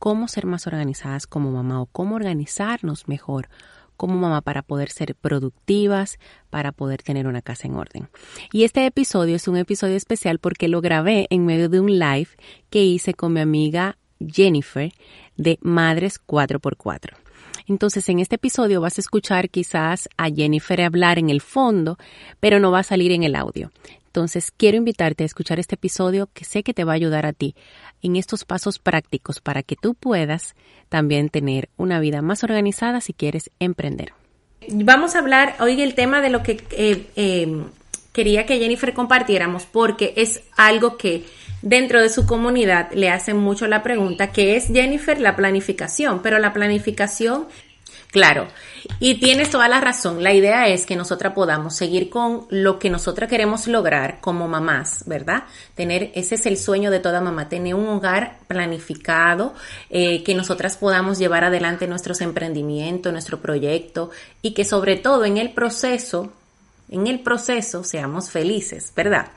cómo ser más organizadas como mamá o cómo organizarnos mejor como mamá para poder ser productivas, para poder tener una casa en orden. Y este episodio es un episodio especial porque lo grabé en medio de un live que hice con mi amiga Jennifer de Madres 4x4. Entonces en este episodio vas a escuchar quizás a Jennifer hablar en el fondo, pero no va a salir en el audio. Entonces quiero invitarte a escuchar este episodio que sé que te va a ayudar a ti en estos pasos prácticos para que tú puedas también tener una vida más organizada si quieres emprender. Vamos a hablar hoy el tema de lo que eh, eh, quería que Jennifer compartiéramos porque es algo que dentro de su comunidad le hacen mucho la pregunta, que es Jennifer la planificación, pero la planificación Claro, y tienes toda la razón. La idea es que nosotras podamos seguir con lo que nosotras queremos lograr como mamás, ¿verdad? Tener, ese es el sueño de toda mamá, tener un hogar planificado, eh, que nosotras podamos llevar adelante nuestros emprendimientos, nuestro proyecto y que sobre todo en el proceso, en el proceso seamos felices, ¿verdad?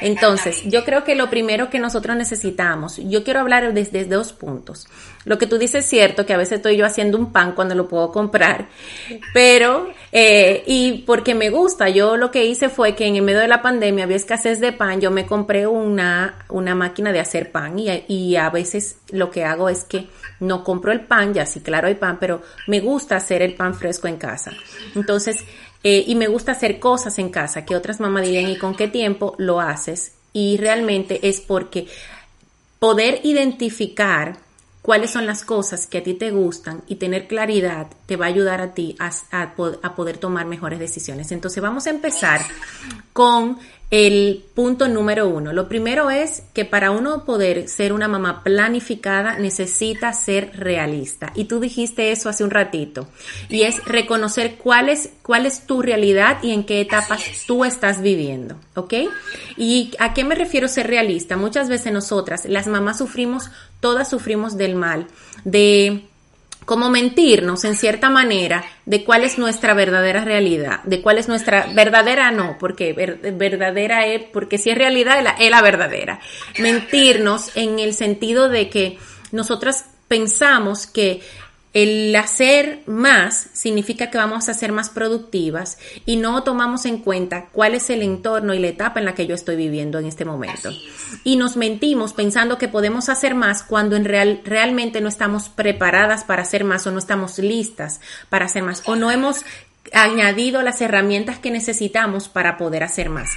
Entonces, yo creo que lo primero que nosotros necesitamos, yo quiero hablar desde, dos puntos. Lo que tú dices es cierto, que a veces estoy yo haciendo un pan cuando lo puedo comprar, pero, eh, y porque me gusta, yo lo que hice fue que en el medio de la pandemia había escasez de pan, yo me compré una, una máquina de hacer pan y, y a veces lo que hago es que no compro el pan, ya sí, claro hay pan, pero me gusta hacer el pan fresco en casa. Entonces, eh, y me gusta hacer cosas en casa que otras mamás dirían, ¿y con qué tiempo lo haces? Y realmente es porque poder identificar cuáles son las cosas que a ti te gustan y tener claridad te va a ayudar a ti a, a, poder tomar mejores decisiones. Entonces vamos a empezar con el punto número uno. Lo primero es que para uno poder ser una mamá planificada necesita ser realista. Y tú dijiste eso hace un ratito. Y es reconocer cuál es, cuál es tu realidad y en qué etapas tú estás viviendo. ¿Ok? ¿Y a qué me refiero ser realista? Muchas veces nosotras, las mamás sufrimos, todas sufrimos del mal, de como mentirnos en cierta manera de cuál es nuestra verdadera realidad, de cuál es nuestra verdadera no, porque verdadera es, porque si es realidad es la verdadera. Mentirnos en el sentido de que nosotras pensamos que el hacer más significa que vamos a ser más productivas y no tomamos en cuenta cuál es el entorno y la etapa en la que yo estoy viviendo en este momento. Y nos mentimos pensando que podemos hacer más cuando en real, realmente no estamos preparadas para hacer más o no estamos listas para hacer más o no hemos añadido las herramientas que necesitamos para poder hacer más.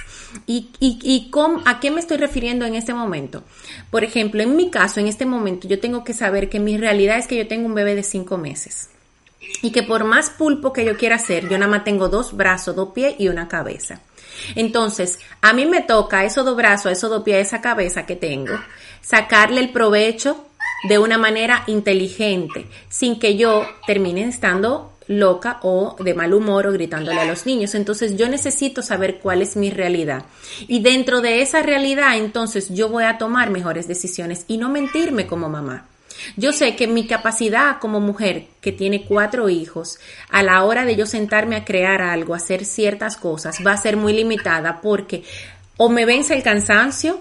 ¿Y, y, a qué me estoy refiriendo en este momento? Por ejemplo, en mi caso, en este momento, yo tengo que saber que mi realidad es que yo tengo un bebé de cinco meses. Y que por más pulpo que yo quiera hacer, yo nada más tengo dos brazos, dos pies y una cabeza. Entonces, a mí me toca esos dos brazos, esos dos pies, esa cabeza que tengo, sacarle el provecho de una manera inteligente, sin que yo termine estando loca o de mal humor o gritándole a los niños. Entonces yo necesito saber cuál es mi realidad. Y dentro de esa realidad, entonces yo voy a tomar mejores decisiones y no mentirme como mamá. Yo sé que mi capacidad como mujer que tiene cuatro hijos, a la hora de yo sentarme a crear algo, hacer ciertas cosas, va a ser muy limitada porque o me vence el cansancio,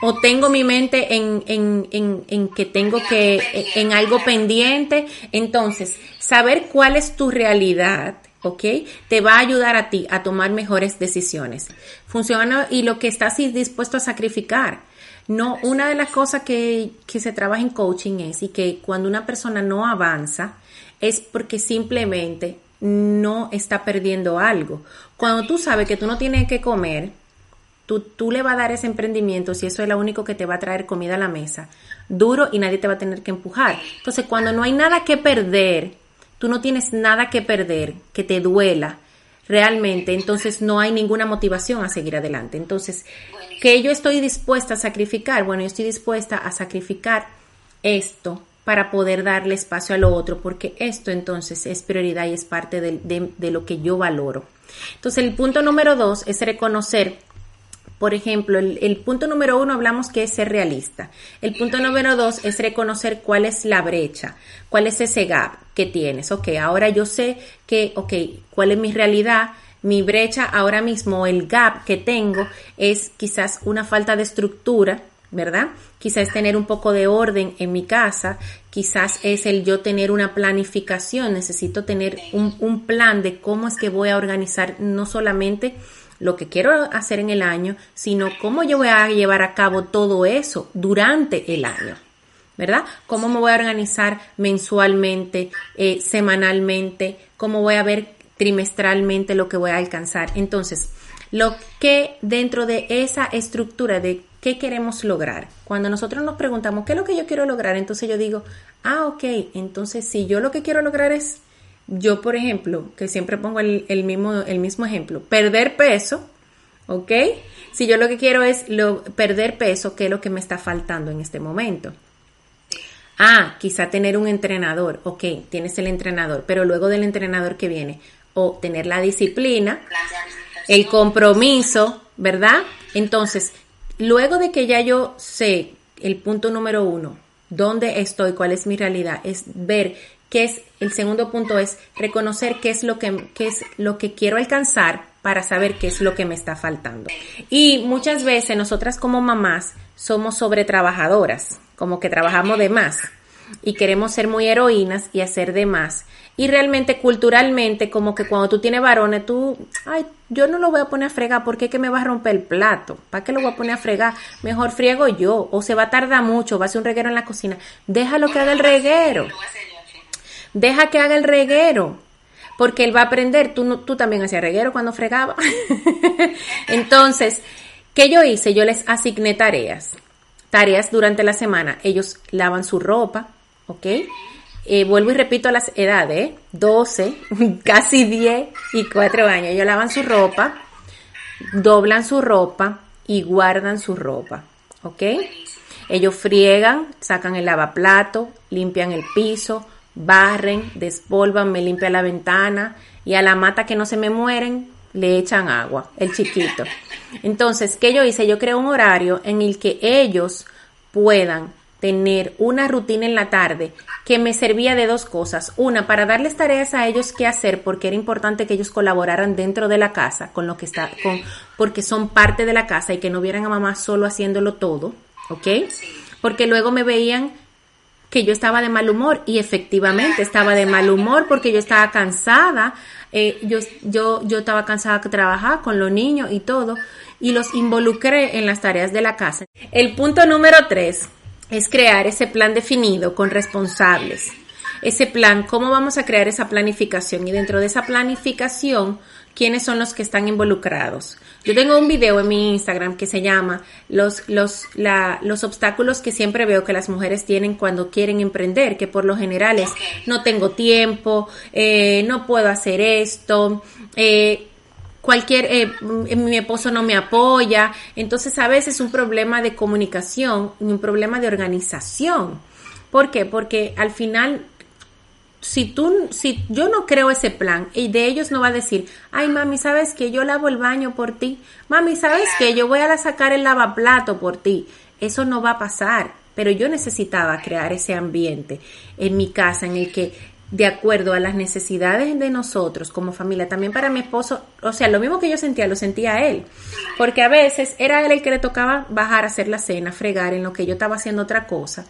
o tengo mi mente en, en, en, en, que tengo que, en algo pendiente. Entonces, saber cuál es tu realidad, ¿ok? Te va a ayudar a ti a tomar mejores decisiones. Funciona y lo que estás dispuesto a sacrificar. No, una de las cosas que, que se trabaja en coaching es y que cuando una persona no avanza es porque simplemente no está perdiendo algo. Cuando tú sabes que tú no tienes que comer, Tú, tú, le vas a dar ese emprendimiento si eso es lo único que te va a traer comida a la mesa, duro y nadie te va a tener que empujar. Entonces, cuando no hay nada que perder, tú no tienes nada que perder, que te duela realmente, entonces no hay ninguna motivación a seguir adelante. Entonces, que yo estoy dispuesta a sacrificar, bueno, yo estoy dispuesta a sacrificar esto para poder darle espacio a lo otro, porque esto entonces es prioridad y es parte de, lo que yo valoro. Entonces el punto número dos es reconocer por ejemplo, el, punto número uno hablamos que es ser realista. El punto número dos es reconocer cuál es la brecha, cuál es ese gap que tienes. Ok, ahora yo sé que, ok, cuál es mi realidad, mi brecha ahora mismo, el gap que tengo es quizás una falta de estructura ¿verdad? Quizás tener un poco de orden en mi casa, quizás es el yo tener una planificación, necesito tener un, plan de cómo es que voy a organizar no solamente lo que quiero hacer en el año, sino cómo yo voy a llevar a cabo todo eso durante el año. ¿Verdad? ¿Cómo me voy a organizar mensualmente, eh, semanalmente? ¿Cómo voy a ver trimestralmente lo que voy a alcanzar? Entonces, lo que dentro de esa estructura de qué queremos lograr, cuando nosotros nos preguntamos qué es lo que yo quiero lograr, entonces yo digo, ah, ok, entonces si yo lo que quiero lograr es, yo por ejemplo, que siempre pongo el, mismo, el mismo ejemplo, perder peso, ¿ok? Si yo lo que quiero es lo, perder peso, ¿qué es lo que me está faltando en este momento? Ah, quizá tener un entrenador, ok, tienes el entrenador, pero luego del entrenador que viene, o tener la disciplina, el compromiso, ¿verdad? Entonces, luego de que ya yo sé el punto número uno, dónde estoy, cuál es mi realidad, es ver qué es, el segundo punto es reconocer qué es lo que, qué es lo que quiero alcanzar para saber qué es lo que me está faltando. Y muchas veces nosotras como mamás somos sobretrabajadoras, como que trabajamos de más y queremos ser muy heroínas y hacer de más. Y realmente culturalmente, como que cuando tú tienes varones, tú, ay, yo no lo voy a poner a fregar porque es que me va a romper el plato. ¿Para qué lo voy a poner a fregar? Mejor friego yo. O se va a tardar mucho, va a ser un reguero en la cocina. Déjalo que haga el reguero. Deja que haga el reguero. Porque él va a aprender. Tú, tú también hacías reguero cuando fregaba. Entonces, ¿qué yo hice? Yo les asigné tareas. Tareas durante la semana. Ellos lavan su ropa, ¿ok? Eh, vuelvo y repito las edades, 12, casi 10 y 4 años. Ellos lavan su ropa, doblan su ropa y guardan su ropa. ¿Ok? Ellos friegan, sacan el lavaplato, limpian el piso, barren, despolvan, me limpian la ventana y a la mata que no se me mueren le echan agua, el chiquito. Entonces, ¿qué yo hice? Yo creo un horario en el que ellos puedan tener una rutina en la tarde que me servía de dos cosas. Una, para darles tareas a ellos qué hacer, porque era importante que ellos colaboraran dentro de la casa con lo que está, con, porque son parte de la casa y que no vieran a mamá solo haciéndolo todo, ¿ok? Porque luego me veían que yo estaba de mal humor y efectivamente estaba de mal humor porque yo estaba cansada, eh, yo, yo, yo estaba cansada de trabajar con los niños y todo y los involucré en las tareas de la casa. El punto número tres es crear ese plan definido con responsables. Ese plan, ¿cómo vamos a crear esa planificación? Y dentro de esa planificación, ¿quiénes son los que están involucrados? Yo tengo un video en mi Instagram que se llama los, los, los obstáculos que siempre veo que las mujeres tienen cuando quieren emprender, que por lo general es no tengo tiempo, eh, no puedo hacer esto, eh, cualquier, eh, mi esposo no me apoya. Entonces a veces es un problema de comunicación y un problema de organización. ¿Por qué? Porque al final, si tú, si yo no creo ese plan y de ellos no va a decir, ay mami, ¿sabes que yo lavo el baño por ti? Mami, ¿sabes que yo voy a sacar el lavaplato por ti? Eso no va a pasar. Pero yo necesitaba crear ese ambiente en mi casa en el que de acuerdo a las necesidades de nosotros como familia. También para mi esposo, o sea, lo mismo que yo sentía, lo sentía él. Porque a veces era él el que le tocaba bajar a hacer la cena, fregar en lo que yo estaba haciendo otra cosa.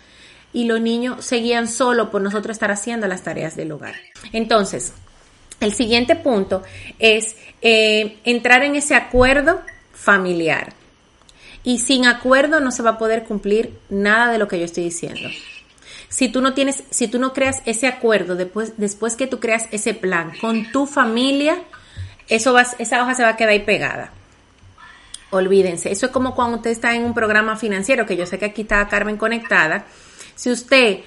Y los niños seguían solo por nosotros estar haciendo las tareas del hogar. Entonces, el siguiente punto es eh, entrar en ese acuerdo familiar. Y sin acuerdo no se va a poder cumplir nada de lo que yo estoy diciendo si tú no tienes, si tú no creas ese acuerdo después, después que tú creas ese plan con tu familia, eso esa hoja se va a quedar ahí pegada. Olvídense, eso es como cuando usted está en un programa financiero, que yo sé que aquí está Carmen conectada. Si usted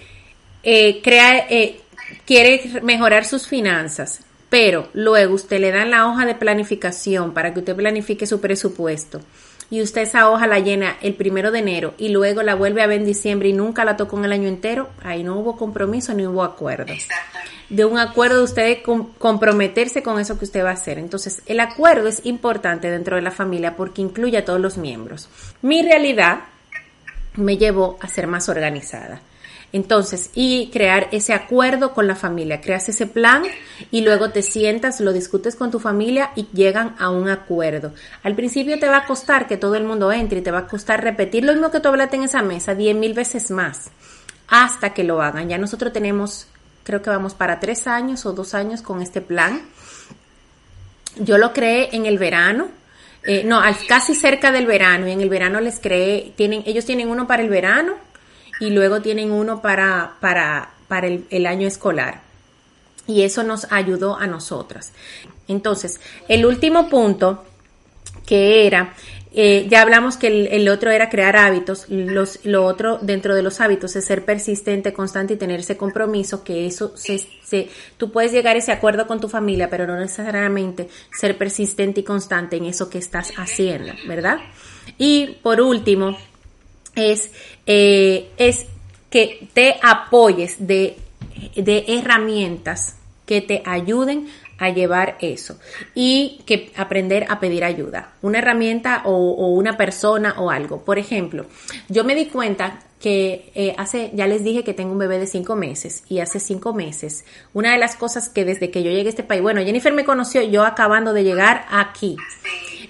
eh, crea, eh, quiere mejorar sus finanzas, pero luego usted le da la hoja de planificación para que usted planifique su presupuesto y usted esa hoja la llena el primero de enero y luego la vuelve a ver en diciembre y nunca la tocó en el año entero, ahí no hubo compromiso ni hubo acuerdo. De un acuerdo de usted comprometerse con eso que usted va a hacer. Entonces, el acuerdo es importante dentro de la familia porque incluye a todos los miembros. Mi realidad me llevó a ser más organizada. Entonces, y crear ese acuerdo con la familia, creas ese plan y luego te sientas, lo discutes con tu familia y llegan a un acuerdo. Al principio te va a costar que todo el mundo entre y te va a costar repetir lo mismo que tú hablaste en esa mesa diez mil veces más hasta que lo hagan. Ya nosotros tenemos, creo que vamos para tres años o dos años con este plan. Yo lo creé en el verano. Eh, no, casi cerca del verano y en el verano les creé, tienen, ellos tienen uno para el verano y luego tienen uno para, para, para el, año escolar. Y eso nos ayudó a nosotras. Entonces, el último punto que era, eh, ya hablamos que el, otro era crear hábitos, los, lo otro dentro de los hábitos es ser persistente, constante y tener ese compromiso, que eso se, se, tú puedes llegar a ese acuerdo con tu familia, pero no necesariamente ser persistente y constante en eso que estás haciendo, ¿verdad? Y por último, es, eh, es que te apoyes de, de herramientas que te ayuden a llevar eso y que aprender a pedir ayuda, una herramienta o, una persona o algo. Por ejemplo, yo me di cuenta que eh, hace, ya les dije que tengo un bebé de cinco meses y hace cinco meses, una de las cosas que desde que yo llegué a este país, bueno, Jennifer me conoció yo acabando de llegar aquí.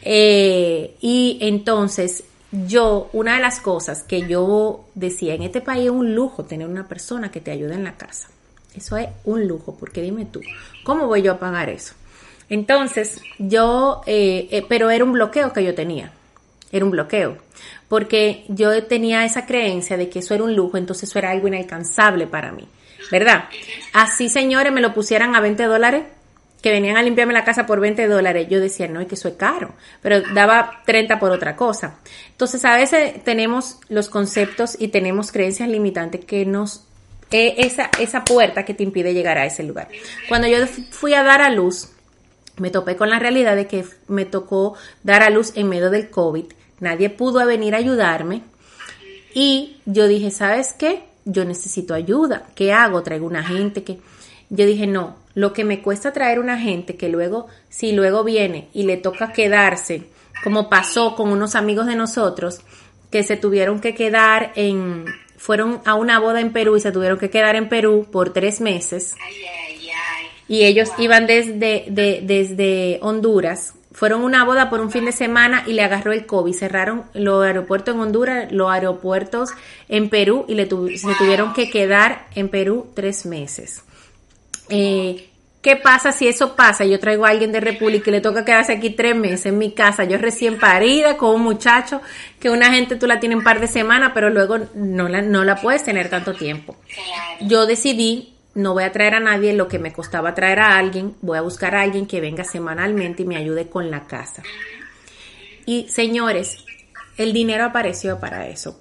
Eh, y entonces yo, una de las cosas que yo decía, en este país es un lujo tener una persona que te ayude en la casa. Eso es un lujo, porque dime tú, ¿cómo voy yo a pagar eso? Entonces, yo, eh, eh, pero era un bloqueo que yo tenía, era un bloqueo, porque yo tenía esa creencia de que eso era un lujo, entonces eso era algo inalcanzable para mí, ¿verdad? Así, señores, me lo pusieran a 20 dólares, que venían a limpiarme la casa por 20 dólares, yo decía, no, es que eso es caro, pero daba 30 por otra cosa. Entonces, a veces tenemos los conceptos y tenemos creencias limitantes que nos, eh, esa, esa puerta que te impide llegar a ese lugar. Cuando yo fui a dar a luz, me topé con la realidad de que me tocó dar a luz en medio del COVID, nadie pudo venir a ayudarme y yo dije, ¿sabes qué? Yo necesito ayuda, ¿qué hago? Traigo una gente que yo dije, no, lo que me cuesta traer una gente que luego, si luego viene y le toca quedarse, como pasó con unos amigos de nosotros, que se tuvieron que quedar en, fueron a una boda en Perú y se tuvieron que quedar en Perú por tres meses. Y ellos iban desde, desde Honduras, fueron a una boda por un fin de semana y le agarró el COVID. Cerraron los aeropuertos en Honduras, los aeropuertos en Perú y le se tuvieron que quedar en Perú tres meses. Eh, ¿Qué pasa si eso pasa? Yo traigo a alguien de República y le toca quedarse aquí tres meses en mi casa, yo recién parida con un muchacho que una gente tú la tienes un par de semanas, pero luego no la, no la puedes tener tanto tiempo. Yo decidí, no voy a traer a nadie lo que me costaba traer a alguien, voy a buscar a alguien que venga semanalmente y me ayude con la casa. Y señores, el dinero apareció para eso.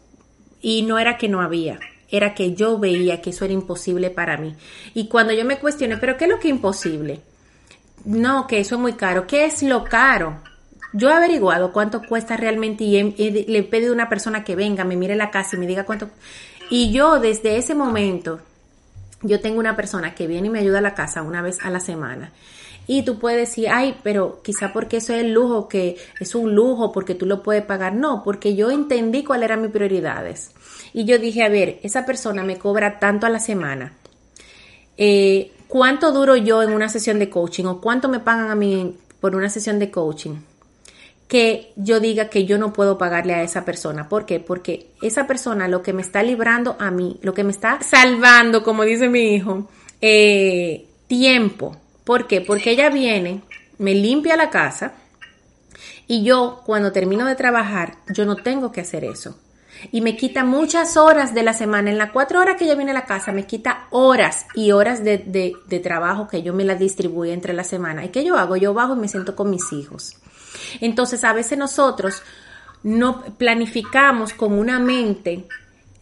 Y no era que no había, era que yo veía que eso era imposible para mí. Y cuando yo me cuestioné, ¿pero qué es lo que es imposible? No, que eso es muy caro. ¿Qué es lo caro? Yo he averiguado cuánto cuesta realmente y, le he pedido a una persona que venga, me mire la casa y me diga cuánto. Y yo desde ese momento, yo tengo una persona que viene y me ayuda a la casa una vez a la semana. Y tú puedes decir, ay, pero quizá porque eso es el lujo, que es un lujo, porque tú lo puedes pagar. No, porque yo entendí cuáles eran mis prioridades. Y yo dije, a ver, esa persona me cobra tanto a la semana. Eh, ¿Cuánto duro yo en una sesión de coaching o cuánto me pagan a mí por una sesión de coaching? Que yo diga que yo no puedo pagarle a esa persona. ¿Por qué? Porque esa persona lo que me está librando a mí, lo que me está salvando, como dice mi hijo, eh, tiempo. ¿Por qué? Porque ella viene, me limpia la casa y yo cuando termino de trabajar, yo no tengo que hacer eso y me quita muchas horas de la semana. En las cuatro horas que ella viene a la casa, me quita horas y horas de, de, trabajo que yo me las distribuyo entre la semana. ¿Y qué yo hago? Yo bajo y me siento con mis hijos. Entonces, a veces nosotros no planificamos con una mente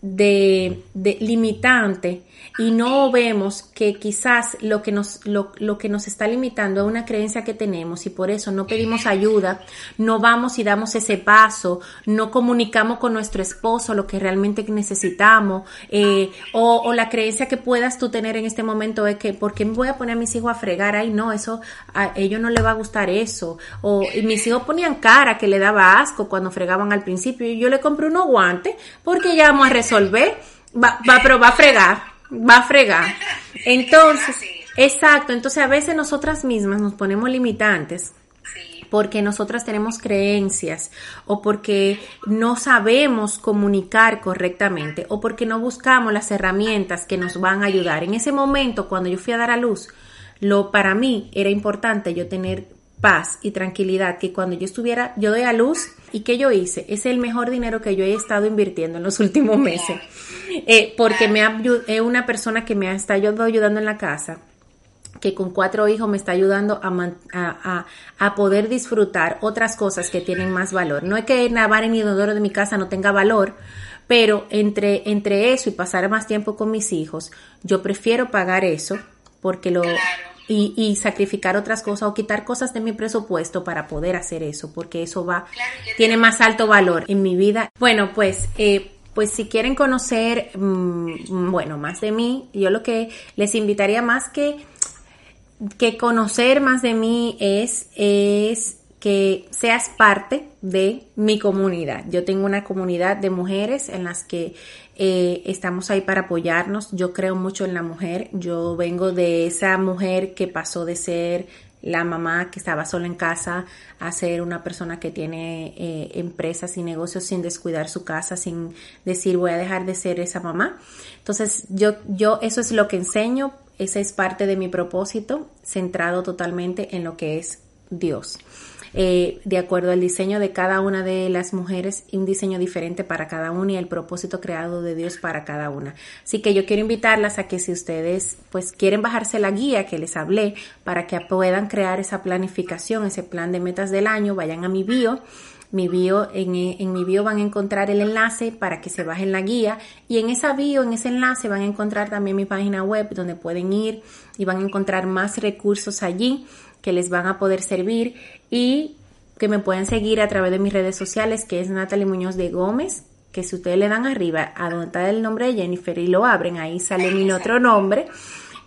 de, de, limitante y no vemos que quizás lo que nos lo, lo, que nos está limitando es una creencia que tenemos y por eso no pedimos ayuda, no vamos y damos ese paso, no comunicamos con nuestro esposo lo que realmente necesitamos eh, o, o, la creencia que puedas tú tener en este momento es que ¿por qué me voy a poner a mis hijos a fregar? Ay no, eso a ellos no les va a gustar eso. O mis hijos ponían cara que le daba asco cuando fregaban al principio. Y yo le compré unos guantes porque ya vamos a resolver, va, va, pero va a fregar, va a fregar. Entonces, exacto, entonces a veces nosotras mismas nos ponemos limitantes porque nosotras tenemos creencias o porque no sabemos comunicar correctamente o porque no buscamos las herramientas que nos van a ayudar. En ese momento, cuando yo fui a dar a luz, lo para mí era importante yo tener paz y tranquilidad que cuando yo estuviera, yo doy a luz y que yo hice, es el mejor dinero que yo he estado invirtiendo en los últimos meses, eh, porque me es una persona que me ha estado ayudando en la casa que con cuatro hijos me está ayudando a, a, a, poder disfrutar otras cosas que tienen más valor. No es que navar en inodoro de mi casa no tenga valor, pero entre, entre eso y pasar más tiempo con mis hijos, yo prefiero pagar eso porque lo, y, sacrificar otras cosas o quitar cosas de mi presupuesto para poder hacer eso, porque eso va, tiene más alto valor en mi vida. Bueno, pues, eh, pues si quieren conocer, mm, bueno, más de mí, yo lo que les invitaría más que, que conocer más de mí es, es que seas parte de mi comunidad. Yo tengo una comunidad de mujeres en las que eh, estamos ahí para apoyarnos. Yo creo mucho en la mujer. Yo vengo de esa mujer que pasó de ser la mamá que estaba sola en casa a ser una persona que tiene eh, empresas y negocios sin descuidar su casa, sin decir voy a dejar de ser esa mamá. Entonces yo, yo eso es lo que enseño. Esa es parte de mi propósito, centrado totalmente en lo que es Dios. Eh, de acuerdo al diseño de cada una de las mujeres, un diseño diferente para cada una y el propósito creado de Dios para cada una. Así que yo quiero invitarlas a que si ustedes pues quieren bajarse la guía que les hablé para que puedan crear esa planificación, ese plan de metas del año, vayan a mi bio mi bio, en, en, mi bio van a encontrar el enlace para que se bajen la guía y en esa bio, en ese enlace van a encontrar también mi página web donde pueden ir y van a encontrar más recursos allí que les van a poder servir y que me pueden seguir a través de mis redes sociales, que es Natalie Muñoz de Gómez, que si ustedes le dan arriba a donde está el nombre de Jennifer y lo abren, ahí sale mi otro nombre,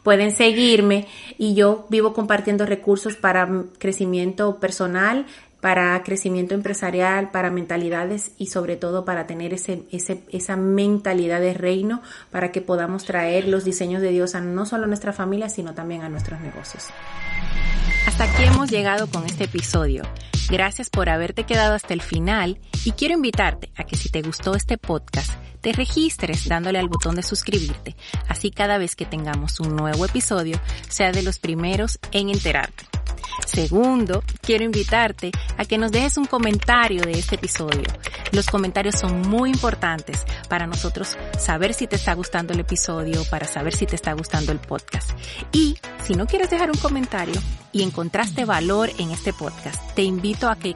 pueden seguirme y yo vivo compartiendo recursos para crecimiento personal, para crecimiento empresarial, para mentalidades y sobre todo para tener ese, ese, esa mentalidad de reino para que podamos traer los diseños de Dios a no solo a nuestra familia, sino también a nuestros negocios. Hasta aquí hemos llegado con este episodio. Gracias por haberte quedado hasta el final y quiero invitarte a que si te gustó este podcast, te registres dándole al botón de suscribirte. Así cada vez que tengamos un nuevo episodio, sea de los primeros en enterarte. Segundo, quiero invitarte a que nos dejes un comentario de este episodio. Los comentarios son muy importantes para nosotros saber si te está gustando el episodio, para saber si te está gustando el podcast. Y si no quieres dejar un comentario y encontraste valor en este podcast, te invito a que